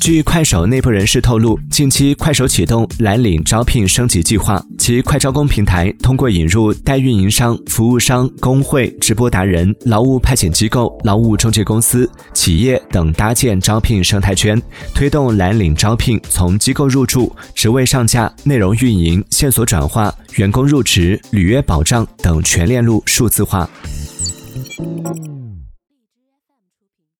据快手内部人士透露近期快手启动蓝领招聘升级计划其快招工平台通过引入代运营商服务商工会直播达人劳务派遣机构劳务中介公司企业等搭建招聘生态圈推动蓝领招聘从机构入驻职位上架内容运营线索转化员工入职履约保障等全链路数字化。